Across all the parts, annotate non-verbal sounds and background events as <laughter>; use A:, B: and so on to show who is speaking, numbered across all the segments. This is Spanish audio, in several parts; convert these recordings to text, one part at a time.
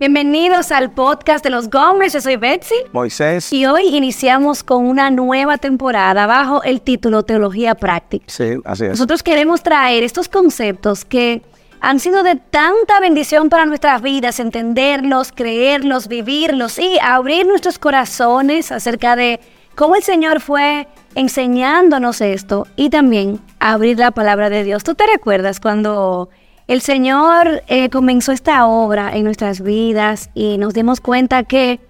A: Bienvenidos al podcast de los Gómez. Yo soy Betsy.
B: Moisés.
A: Y hoy iniciamos con una nueva temporada bajo el título Teología Práctica.
B: Sí, así es.
A: Nosotros queremos traer estos conceptos que han sido de tanta bendición para nuestras vidas, entenderlos, creerlos, vivirlos y abrir nuestros corazones acerca de cómo el Señor fue enseñándonos esto y también abrir la palabra de Dios. ¿Tú te recuerdas cuando el Señor eh, comenzó esta obra en nuestras vidas y nos dimos cuenta que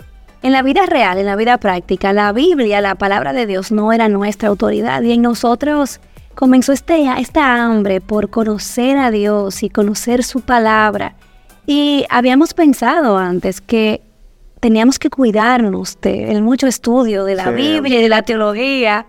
A: en la vida real, en la vida práctica, la Biblia, la palabra de Dios no era nuestra autoridad y en nosotros comenzó este, esta hambre por conocer a Dios y conocer su palabra. Y habíamos pensado antes que teníamos que cuidarnos del mucho estudio de la Biblia y de la teología.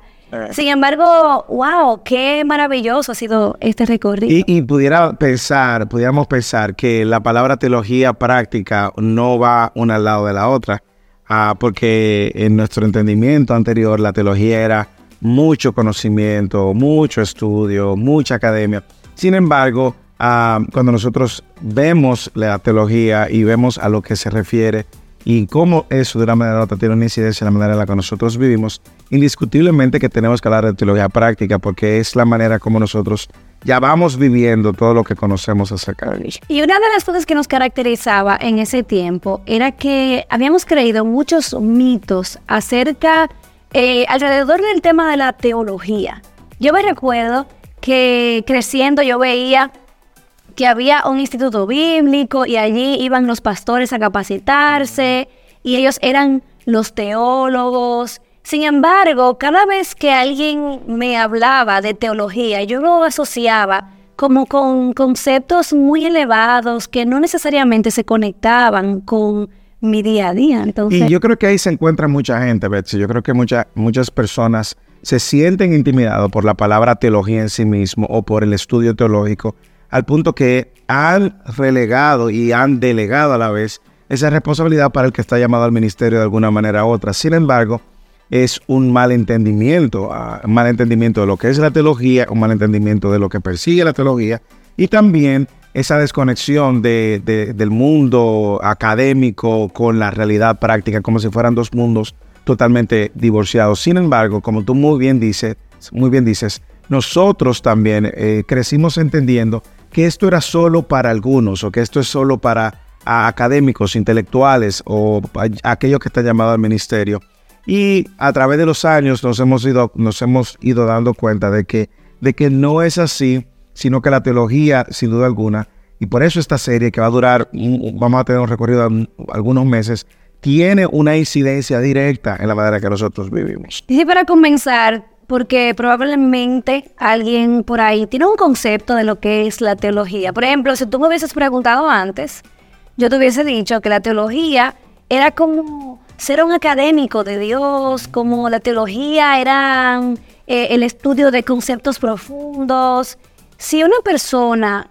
A: Sin embargo, wow, qué maravilloso ha sido este recorrido.
B: Y, pudiera pensar, pudiéramos pensar que la palabra teología práctica no va una al lado de la otra, ah, porque en nuestro entendimiento anterior la teología era mucho conocimiento, mucho estudio, mucha academia. Sin embargo, ah, cuando nosotros vemos la teología y vemos a lo que se refiere y cómo eso de una manera u otra tiene una incidencia en la manera en la que nosotros vivimos, indiscutiblemente que tenemos que hablar de teología práctica porque es la manera como nosotros ya vamos viviendo todo lo que conocemos acerca de
A: eso. Y una de las cosas que nos caracterizaba en ese tiempo era que habíamos creído muchos mitos acerca eh, alrededor del tema de la teología. Yo me recuerdo que creciendo yo veía que había un instituto bíblico y allí iban los pastores a capacitarse y ellos eran los teólogos. Sin embargo, cada vez que alguien me hablaba de teología, yo lo asociaba como con conceptos muy elevados que no necesariamente se conectaban con mi día a día. Entonces...
B: Y yo creo que ahí se encuentra mucha gente, Betsy. Yo creo que muchas personas se sienten intimidados por la palabra teología en sí mismo o por el estudio teológico, al punto que han relegado y han delegado a la vez esa responsabilidad para el que está llamado al ministerio de alguna manera u otra. Sin embargo, es un malentendimiento, ah, un malentendimiento de lo que es la teología, un malentendimiento de lo que persigue la teología y también esa desconexión del mundo académico con la realidad práctica, como si fueran dos mundos totalmente divorciados. Sin embargo, como tú muy bien dices, muy bien dices, nosotros también eh, crecimos entendiendo que esto era solo para algunos o que esto es solo para académicos, intelectuales o aquellos que están llamados al ministerio. Y a través de los años nos hemos ido, nos hemos ido dando cuenta de que, de que no es así sino que la teología, sin duda alguna, y por eso esta serie que va a durar, vamos a tener un recorrido de algunos meses, tiene una incidencia directa en la manera que nosotros vivimos.
A: Y para comenzar, porque probablemente alguien por ahí tiene un concepto de lo que es la teología. Por ejemplo, si tú me hubieses preguntado antes, yo te hubiese dicho que la teología era como ser un académico de Dios, como la teología era eh, el estudio de conceptos profundos, si una persona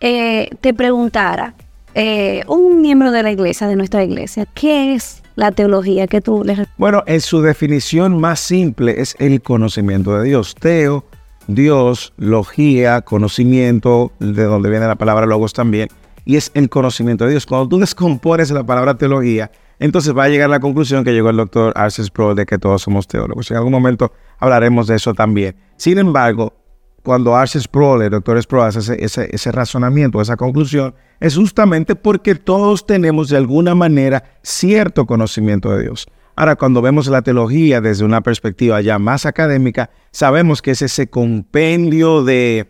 A: eh, te preguntara, eh, un miembro de la iglesia, de nuestra iglesia, ¿qué es la teología que tú le
B: Bueno, en su definición más simple es el conocimiento de Dios. Teo, Dios, logía, conocimiento, de donde viene la palabra logos también, y es el conocimiento de Dios. Cuando tú descompones la palabra teología, entonces va a llegar a la conclusión que llegó el doctor Arces Pro de que todos somos teólogos. En algún momento hablaremos de eso también. Sin embargo, cuando Arce Sproul, el doctor Sproul, hace ese, razonamiento, esa conclusión, es justamente porque todos tenemos de alguna manera cierto conocimiento de Dios. Ahora, cuando vemos la teología desde una perspectiva ya más académica, sabemos que es ese compendio de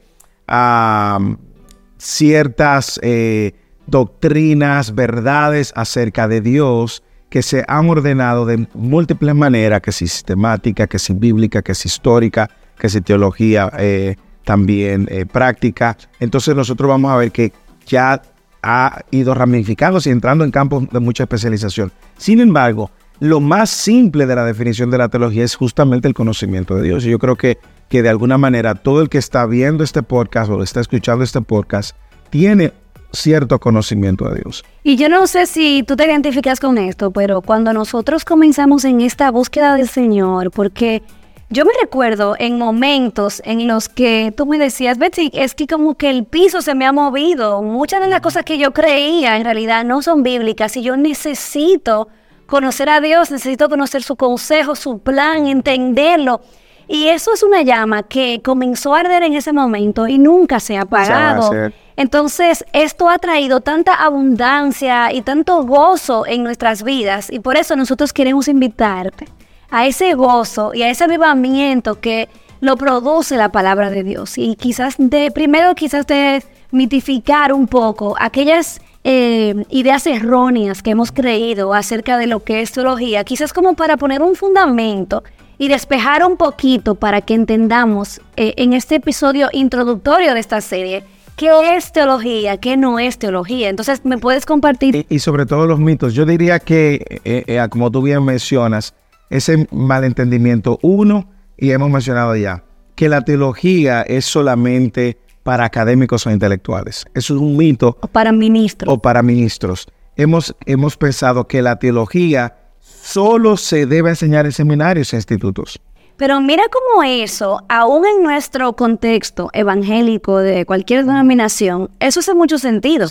B: ciertas eh, doctrinas, verdades acerca de Dios que se han ordenado de múltiples maneras, que si sistemática, que si bíblica, que si histórica, que si teología eh, también eh, práctica. Entonces nosotros vamos a ver que ya ha ido ramificándose y entrando en campos de mucha especialización. Sin embargo, lo más simple de la definición de la teología es justamente el conocimiento de Dios. Y yo creo que, que de alguna manera todo el que está viendo este podcast o está escuchando este podcast tiene cierto conocimiento de Dios.
A: Y yo no sé si tú te identificas con esto, pero cuando nosotros comenzamos en esta búsqueda del Señor, porque yo me recuerdo en momentos en los que tú me decías, Betsy, es que como que el piso se me ha movido. Muchas de las cosas que yo creía en realidad no son bíblicas y yo necesito conocer a Dios, necesito conocer su consejo, su plan, entenderlo. Y eso es una llama que comenzó a arder en ese momento y nunca se ha apagado. Entonces, esto ha traído tanta abundancia y tanto gozo en nuestras vidas y por eso nosotros queremos invitarte a ese gozo y a ese avivamiento que lo produce la palabra de Dios. Y quizás de, primero quizás de mitificar un poco aquellas eh, ideas erróneas que hemos creído acerca de lo que es teología, quizás como para poner un fundamento y despejar un poquito para que entendamos eh, en este episodio introductorio de esta serie qué es teología, qué no es teología. Entonces, ¿me puedes compartir?
B: Y, sobre todo los mitos. Yo diría que, eh, como tú bien mencionas, ese malentendimiento. Uno, y hemos mencionado ya, que la teología es solamente para académicos o intelectuales. Eso es un mito.
A: O para ministros.
B: O para ministros. Hemos, hemos pensado que la teología solo se debe enseñar en seminarios e institutos.
A: Pero mira cómo eso, aún en nuestro contexto evangélico de cualquier denominación, eso hace mucho sentido.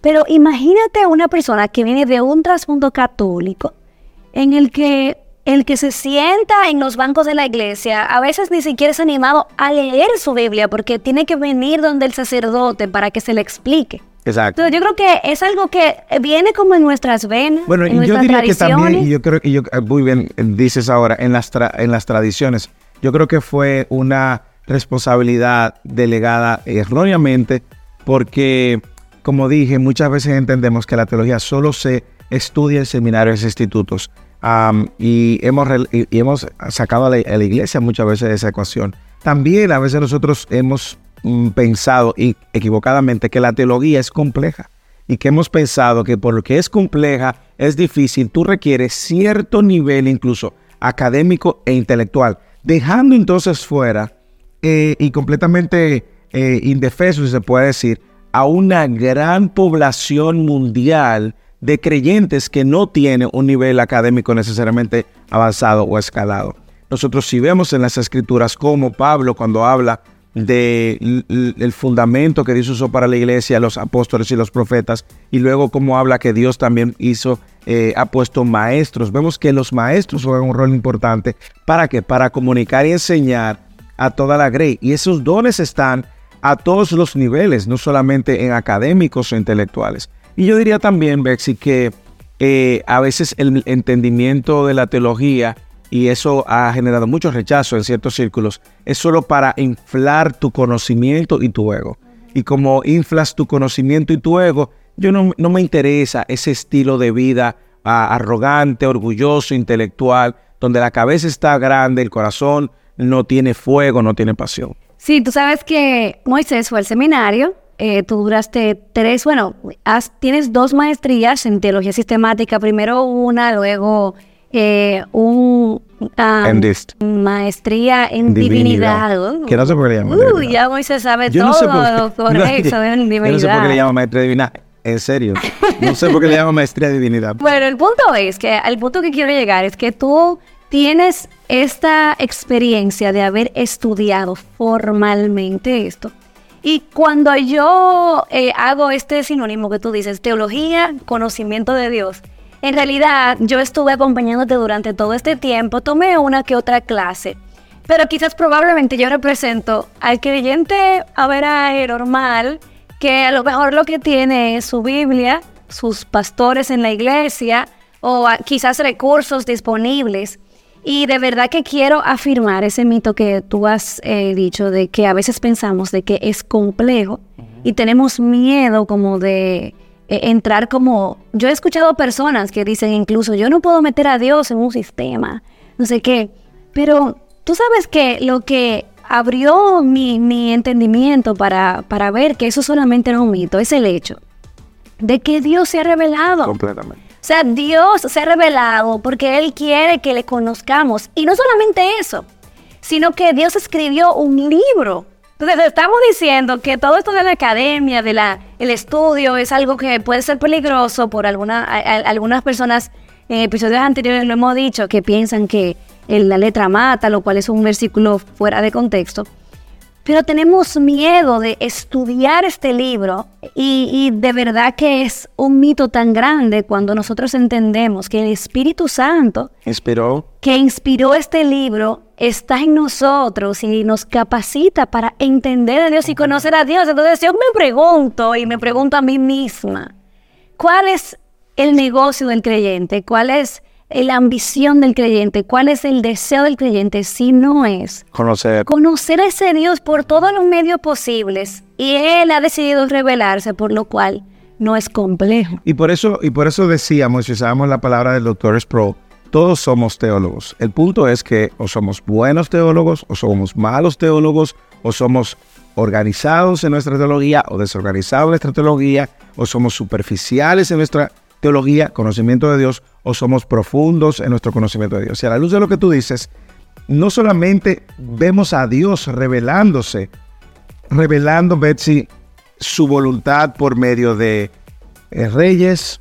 A: Pero imagínate una persona que viene de un trasfondo católico en el que el que se sienta en los bancos de la iglesia a veces ni siquiera es animado a leer su Biblia porque tiene que venir donde el sacerdote para que se le explique.
B: Exacto.
A: yo creo que es algo que viene como en nuestras venas.
B: Bueno,
A: en
B: y yo diría que también, y yo creo que yo, eh, muy bien dices ahora, en las, en las tradiciones, yo creo que fue una responsabilidad delegada erróneamente porque, como dije, muchas veces entendemos que la teología solo se estudia en seminarios e institutos y, hemos, y, hemos sacado a la, iglesia muchas veces de esa ecuación. También a veces nosotros hemos mm, pensado y equivocadamente que la teología es compleja y que hemos pensado que por lo que es compleja, es difícil, tú requieres cierto nivel incluso académico e intelectual, dejando entonces fuera eh, y completamente eh, indefeso, si se puede decir, a una gran población mundial de creyentes que no tienen un nivel académico necesariamente avanzado o escalado. Nosotros si vemos en las escrituras como Pablo cuando habla del el fundamento que Dios usó para la iglesia, los apóstoles y los profetas, y luego como habla que Dios también hizo, eh, ha puesto maestros. Vemos que los maestros juegan un rol importante. ¿Para qué? Para comunicar y enseñar a toda la grey. Y esos dones están a todos los niveles, no solamente en académicos o intelectuales. Y yo diría también, Bexy, que eh, a veces el entendimiento de la teología, y eso ha generado mucho rechazo en ciertos círculos, es solo para inflar tu conocimiento y tu ego. Y como inflas tu conocimiento y tu ego, yo no, me interesa ese estilo de vida ah, arrogante, orgulloso, intelectual, donde la cabeza está grande, el corazón no tiene fuego, no tiene pasión.
A: Sí, tú sabes que Moisés fue al seminario eh, tú duraste tres, bueno, tienes dos maestrías en teología sistemática, primero una, luego eh, un maestría en divinidad.
B: que no sé por qué le llaman.
A: Uh, ya Moisés sabe todo no por eso en divinidad. Yo no <laughs>
B: sé por qué le llaman maestría de divinidad. En serio. No sé por qué le llaman maestría de divinidad. <laughs>
A: Bueno, el punto es que, al punto que quiero llegar es que tú tienes esta experiencia de haber estudiado formalmente esto. Y cuando yo eh, hago este sinónimo que tú dices, teología, conocimiento de Dios, en realidad yo estuve acompañándote durante todo este tiempo, tomé una que otra clase, pero quizás probablemente yo represento al creyente a ver a normal, que a lo mejor lo que tiene es su Biblia, sus pastores en la iglesia o quizás recursos disponibles y de verdad que quiero afirmar ese mito que tú has eh, dicho de que a veces pensamos de que es complejo y tenemos miedo como de eh, entrar como... Yo he escuchado personas que dicen incluso, yo no puedo meter a Dios en un sistema, no sé qué, pero tú sabes que lo que abrió mi, mi entendimiento para, para ver que eso solamente era un mito es el hecho de que Dios se ha revelado.
B: Completamente.
A: Sea, Dios se ha revelado porque Él quiere que le conozcamos. Y no solamente eso, sino que Dios escribió un libro. Entonces estamos diciendo que todo esto de la academia, de la, el estudio, es algo que puede ser peligroso por alguna, algunas personas en episodios anteriores lo hemos dicho, que piensan que la letra mata, lo cual es un versículo fuera de contexto. Pero tenemos miedo de estudiar este libro y, de verdad que es un mito tan grande cuando nosotros entendemos que el Espíritu Santo
B: inspiró
A: que inspiró este libro está en nosotros y nos capacita para entender a Dios y conocer a Dios. Entonces yo me pregunto y me pregunto a mí misma, ¿cuál es el negocio del creyente? ¿Cuál es la ambición del creyente, cuál es el deseo del creyente, si no es
B: conocer.
A: conocer a ese Dios por todos los medios posibles. Y Él ha decidido revelarse, por lo cual no es complejo.
B: Y por eso, y por eso decíamos, si usábamos la palabra del doctor Sproul, todos somos teólogos. El punto es que o somos buenos teólogos, o somos malos teólogos, o somos organizados en nuestra teología, o desorganizados en nuestra teología, o somos superficiales en nuestra teología, conocimiento de Dios, o somos profundos en nuestro conocimiento de Dios. Y a la luz de lo que tú dices, no solamente vemos a Dios revelándose, revelando, Betsy, su voluntad por medio de eh, reyes,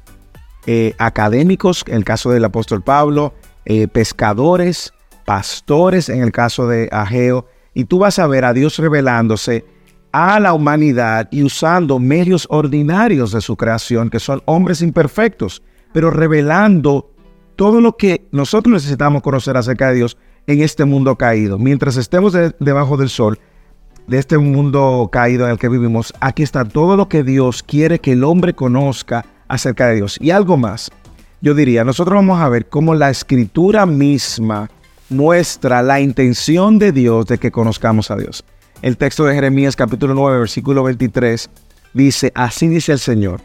B: eh, académicos, en el caso del apóstol Pablo, eh, pescadores, pastores, en el caso de Ageo, y tú vas a ver a Dios revelándose a la humanidad y usando medios ordinarios de su creación, que son hombres imperfectos, pero revelando todo lo que nosotros necesitamos conocer acerca de Dios en este mundo caído. Mientras estemos debajo del sol, de este mundo caído en el que vivimos, aquí está todo lo que Dios quiere que el hombre conozca acerca de Dios. Y algo más, yo diría, nosotros vamos a ver cómo la escritura misma muestra la intención de Dios de que conozcamos a Dios. El texto de Jeremías capítulo 9, versículo 23 dice, así dice el Señor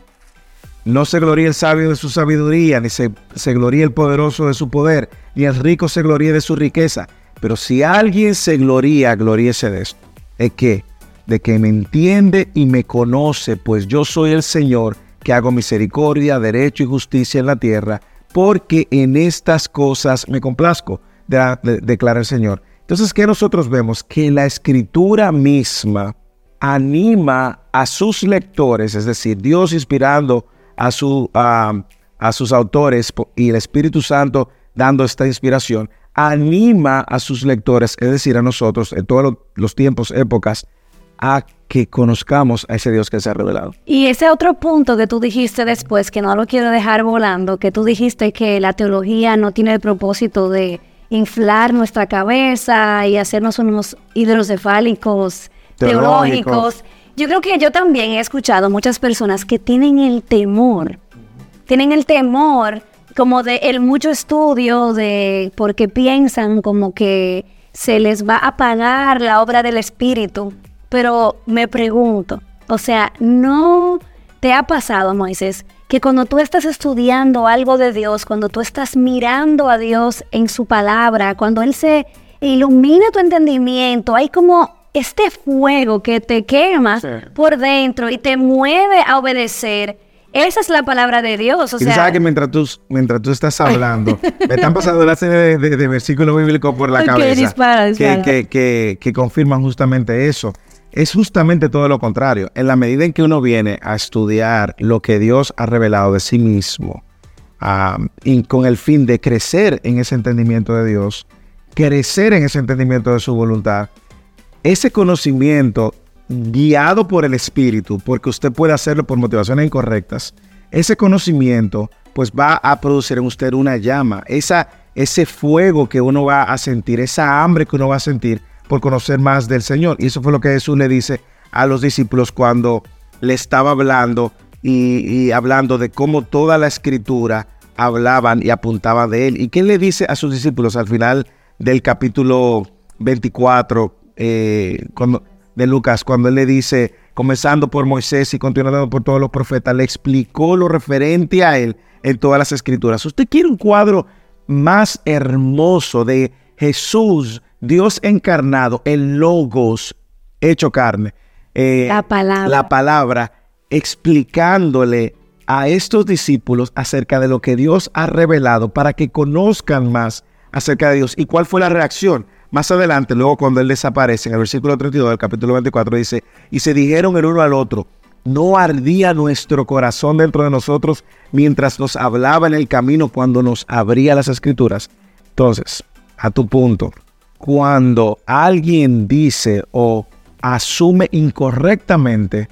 B: no se gloríe el sabio de su sabiduría, ni se, se gloríe el poderoso de su poder, ni el rico se gloríe de su riqueza. Pero si alguien se gloría, gloríese de esto. ¿Es que? De que me entiende y me conoce, pues yo soy el Señor que hago misericordia, derecho y justicia en la tierra, porque en estas cosas me complazco, declara el Señor. Entonces, ¿qué nosotros vemos? Que la escritura misma anima a sus lectores, es decir, Dios inspirando a, su, a sus autores y el Espíritu Santo dando esta inspiración, anima a sus lectores, es decir, a nosotros, en todos los tiempos, épocas, a que conozcamos a ese Dios que se ha revelado.
A: Y ese otro punto que tú dijiste después, que no lo quiero dejar volando, que tú dijiste que la teología no tiene el propósito de inflar nuestra cabeza y hacernos unos hidrocefálicos teológicos yo creo que yo también he escuchado muchas personas que tienen el temor, tienen el temor como de el mucho estudio, de porque piensan como que se les va a pagar la obra del Espíritu. Pero me pregunto, o sea, ¿no te ha pasado, Moisés, que cuando tú estás estudiando algo de Dios, cuando tú estás mirando a Dios en su palabra, cuando Él se ilumina tu entendimiento, hay como este fuego que te quema por dentro y te mueve a obedecer. Esa es la palabra de Dios. O
B: y sabes que mientras tú, mientras tú estás hablando, <laughs> me están pasando la serie de, versículos bíblicos por la cabeza Que, que, que, confirman justamente eso. Es justamente todo lo contrario. En la medida en que uno viene a estudiar lo que Dios ha revelado de sí mismo, y con el fin de crecer en ese entendimiento de Dios, crecer en ese entendimiento de su voluntad, ese conocimiento guiado por el Espíritu, porque usted puede hacerlo por motivaciones incorrectas, ese conocimiento pues va a producir en usted una llama, esa, ese fuego que uno va a sentir, esa hambre que uno va a sentir por conocer más del Señor. Y eso fue lo que Jesús le dice a los discípulos cuando le estaba hablando y, hablando de cómo toda la escritura hablaban y apuntaban de él. ¿Y qué le dice a sus discípulos al final del capítulo 24, eh, de Lucas, cuando él le dice, comenzando por Moisés y continuando por todos los profetas, le explicó lo referente a él en todas las escrituras. Usted quiere un cuadro más hermoso de Jesús, Dios encarnado, el logos hecho carne.
A: Eh, la palabra.
B: La palabra explicándole a estos discípulos acerca de lo que Dios ha revelado para que conozcan más acerca de Dios. ¿Y cuál fue la reacción? Más adelante, luego cuando él desaparece, en el versículo 32 del capítulo 24, dice, y se dijeron el uno al otro, no ardía nuestro corazón dentro de nosotros mientras nos hablaba en el camino cuando nos abría las escrituras. Entonces, a tu punto, cuando alguien dice o asume incorrectamente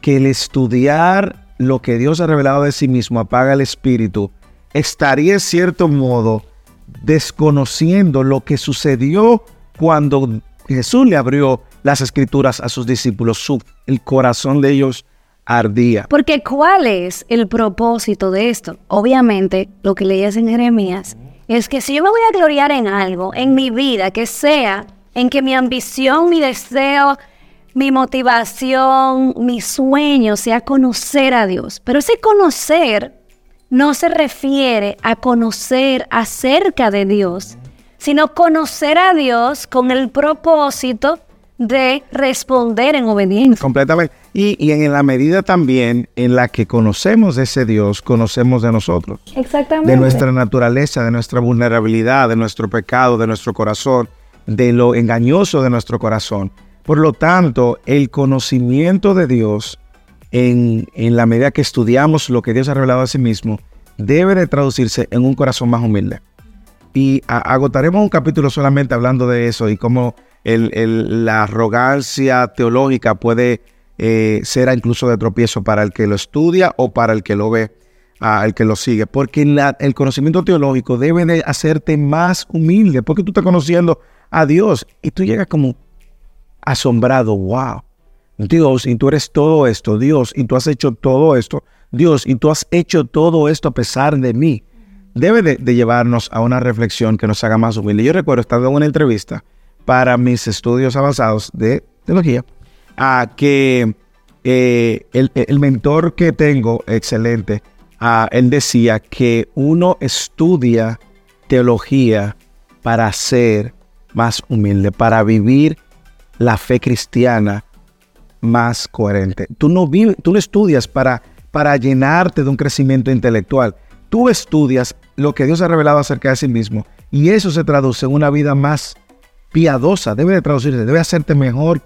B: que el estudiar lo que Dios ha revelado de sí mismo apaga el espíritu, estaría en cierto modo desconociendo lo que sucedió cuando Jesús le abrió las escrituras a sus discípulos. el corazón de ellos ardía.
A: Porque ¿cuál es el propósito de esto? Obviamente, lo que leías en Jeremías es que si yo me voy a gloriar en algo, en mi vida, que sea en que mi ambición, mi deseo, mi motivación, mi sueño sea conocer a Dios. Pero ese conocer no se refiere a conocer acerca de Dios, sino conocer a Dios con el propósito de responder en obediencia.
B: Completamente. Y, en la medida también en la que conocemos de ese Dios, conocemos de nosotros.
A: Exactamente.
B: De nuestra naturaleza, de nuestra vulnerabilidad, de nuestro pecado, de nuestro corazón, de lo engañoso de nuestro corazón. Por lo tanto, el conocimiento de Dios, en, la medida que estudiamos lo que Dios ha revelado a sí mismo, debe de traducirse en un corazón más humilde. Y agotaremos un capítulo solamente hablando de eso y cómo la arrogancia teológica puede eh, ser incluso de tropiezo para el que lo estudia o para el que lo ve, al que lo sigue. Porque el conocimiento teológico debe de hacerte más humilde, porque tú estás conociendo a Dios y tú llegas como, asombrado, wow. Dios, y tú eres todo esto, Dios, y tú has hecho todo esto, Dios, y tú has hecho todo esto a pesar de mí. Debe de, llevarnos a una reflexión que nos haga más humilde. Yo recuerdo, estando en una entrevista para mis estudios avanzados de teología, a que eh, el, mentor que tengo, excelente, él decía que uno estudia teología para ser más humilde, para vivir la fe cristiana más coherente. Tú no, vives, tú no estudias para, para llenarte de un crecimiento intelectual. Tú estudias lo que Dios ha revelado acerca de sí mismo y eso se traduce en una vida más piadosa. Debe de traducirse, debe hacerte mejor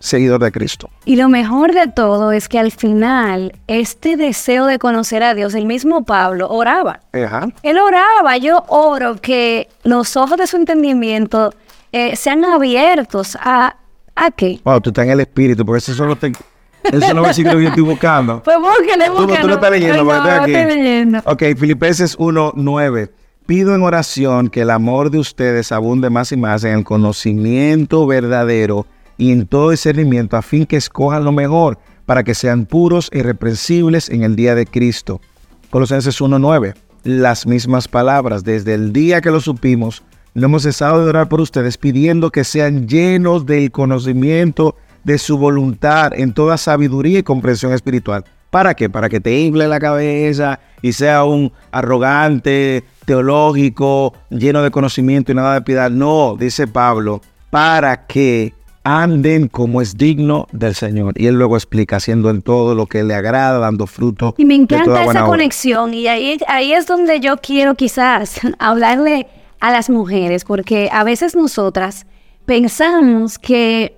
B: seguidor de Cristo.
A: Y lo mejor de todo es que al final este deseo de conocer a Dios, el mismo Pablo oraba. Él oraba, yo oro que los ojos de su entendimiento eh, sean abiertos a ¿A qué?
B: Wow, tú estás en el espíritu, porque eso solo te... Eso no decir que yo estoy buscando. <laughs>
A: Pues búsquele, búsquele.
B: Tú, tú lo estás leyendo, no, no, aquí. Estoy leyendo. Ok, Filipenses 1.9. Pido en oración que el amor de ustedes abunde más y más en el conocimiento verdadero y en todo discernimiento, a fin que escojan lo mejor, para que sean puros e irreprensibles en el día de Cristo. Colosenses 1.9. Las mismas palabras, desde el día que lo supimos, no hemos cesado de orar por ustedes pidiendo que sean llenos del conocimiento de su voluntad en toda sabiduría y comprensión espiritual. ¿Para qué? Para que te infle la cabeza y sea un arrogante, teológico, lleno de conocimiento y nada de piedad. No, dice Pablo, para que anden como es digno del Señor. Y él luego explica, haciendo en todo lo que le agrada, dando fruto.
A: Y me encanta esa conexión. Y ahí, ahí es donde yo quiero quizás <laughs> hablarle a las mujeres, porque a veces nosotras pensamos que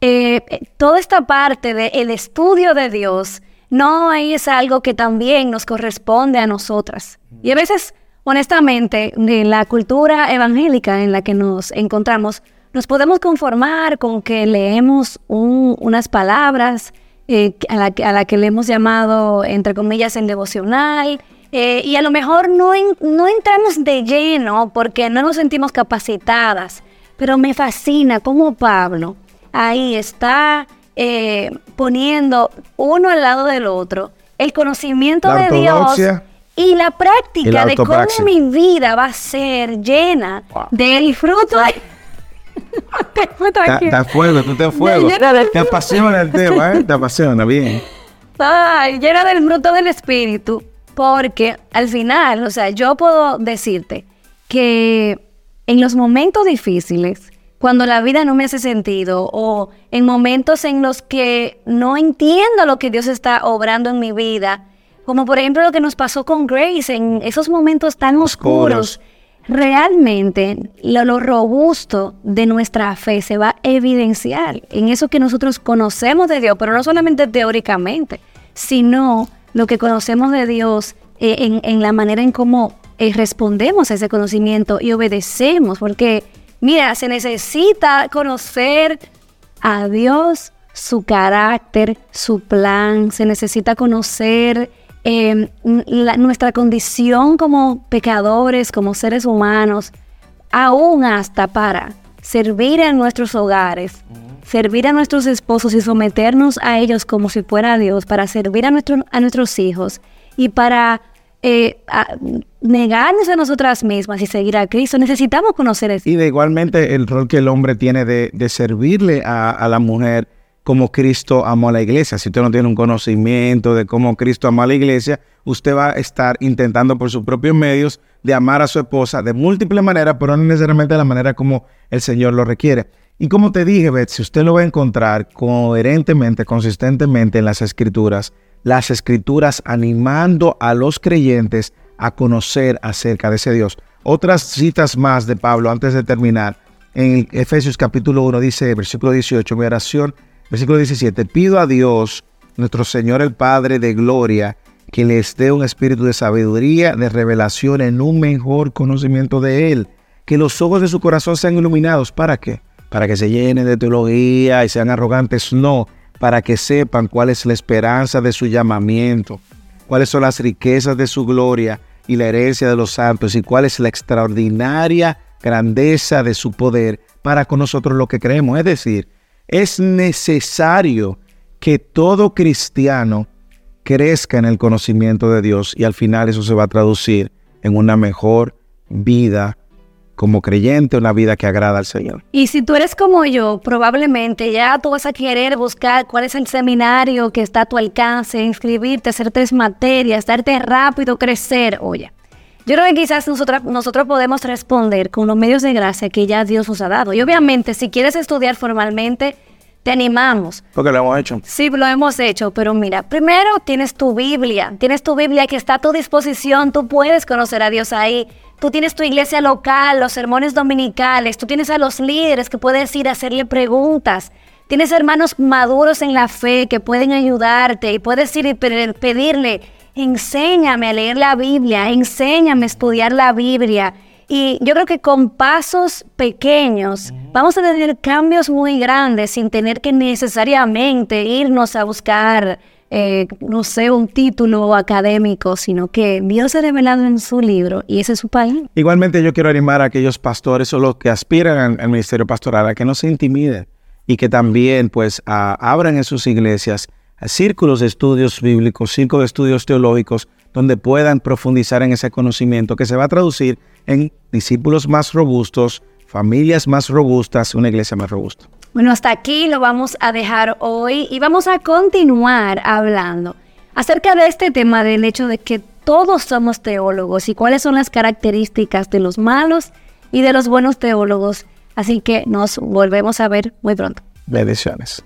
A: eh, toda esta parte del estudio de Dios no es algo que también nos corresponde a nosotras. Y a veces, honestamente, en la cultura evangélica en la que nos encontramos, nos podemos conformar con que leemos unas palabras eh, a, la, a, la, que le hemos llamado, entre comillas, en devocional, eh, y a lo mejor no, no entramos de lleno porque no nos sentimos capacitadas, pero me fascina cómo Pablo ahí está eh, poniendo uno al lado del otro el conocimiento de Dios y la práctica de cómo mi vida va a ser llena del fruto de...
B: Está fuego, tú te fuego. Te apasiona el tema, ¿eh? Te apasiona, bien.
A: Ay, llena del fruto del Espíritu. Porque al final, o sea, yo puedo decirte que en los momentos difíciles, cuando la vida no me hace sentido o en momentos en los que no entiendo lo que Dios está obrando en mi vida, como por ejemplo lo que nos pasó con Grace, en esos momentos tan oscuros, realmente lo, robusto de nuestra fe se va a evidenciar en eso que nosotros conocemos de Dios, pero no solamente teóricamente, sino lo que conocemos de Dios eh, en, la manera en cómo eh, respondemos a ese conocimiento y obedecemos, porque mira, se necesita conocer a Dios, su carácter, su plan, se necesita conocer em, nuestra condición como pecadores, como seres humanos, aún hasta para servir en nuestros hogares, servir a nuestros esposos y someternos a ellos como si fuera Dios, para servir a, nuestro, a nuestros hijos y para eh, negarnos a nosotras mismas y seguir a Cristo. Necesitamos conocer eso.
B: Y de igualmente el rol que el hombre tiene de, servirle a, la mujer como Cristo amó a la iglesia. Si usted no tiene un conocimiento de cómo Cristo amó a la iglesia, usted va a estar intentando por sus propios medios de amar a su esposa de múltiples maneras, pero no necesariamente de la manera como el Señor lo requiere. Y como te dije, Beth, si usted lo va a encontrar coherentemente, consistentemente en las escrituras, las escrituras animando a los creyentes a conocer acerca de ese Dios. Otras citas más de Pablo antes de terminar. En Efesios capítulo 1 dice, versículo 18, mi oración, versículo 17, pido a Dios, nuestro Señor el Padre de gloria, que les dé un espíritu de sabiduría, de revelación en un mejor conocimiento de Él. Que los ojos de su corazón sean iluminados. ¿Para qué? Para que se llenen de teología y sean arrogantes. No, para que sepan cuál es la esperanza de su llamamiento, cuáles son las riquezas de su gloria y la herencia de los santos y cuál es la extraordinaria grandeza de su poder para con nosotros lo que creemos. Es decir, es necesario que todo cristiano crezca en el conocimiento de Dios y al final eso se va a traducir en una mejor vida como creyente, una vida que agrada al Señor.
A: Y si tú eres como yo, probablemente ya tú vas a querer buscar cuál es el seminario que está a tu alcance, inscribirte, hacer tres materias, darte rápido, crecer. Oye, yo creo que quizás nosotros, nosotros podemos responder con los medios de gracia que ya Dios nos ha dado. Y obviamente, si quieres estudiar formalmente, te animamos.
B: Porque lo hemos hecho.
A: Sí, lo hemos hecho, pero mira, primero tienes tu Biblia, tienes tu Biblia que está a tu disposición, tú puedes conocer a Dios ahí. Tú tienes tu iglesia local, los sermones dominicales, tú tienes a los líderes que puedes ir a hacerle preguntas. Tienes hermanos maduros en la fe que pueden ayudarte y puedes ir y pedirle, enséñame a leer la Biblia, enséñame a estudiar la Biblia. Y yo creo que con pasos pequeños vamos a tener cambios muy grandes sin tener que necesariamente irnos a buscar, eh, no sé, un título académico, sino que Dios se ha revelado en su libro y ese es su país.
B: Igualmente yo quiero animar a aquellos pastores o los que aspiran al, ministerio pastoral a que no se intimiden y que también pues abran en sus iglesias círculos de estudios bíblicos, círculos de estudios teológicos, donde puedan profundizar en ese conocimiento que se va a traducir en discípulos más robustos, familias más robustas, una iglesia más robusta.
A: Bueno, hasta aquí lo vamos a dejar hoy y vamos a continuar hablando acerca de este tema del hecho de que todos somos teólogos y cuáles son las características de los malos y de los buenos teólogos. Así que nos volvemos a ver muy pronto.
B: Bendiciones.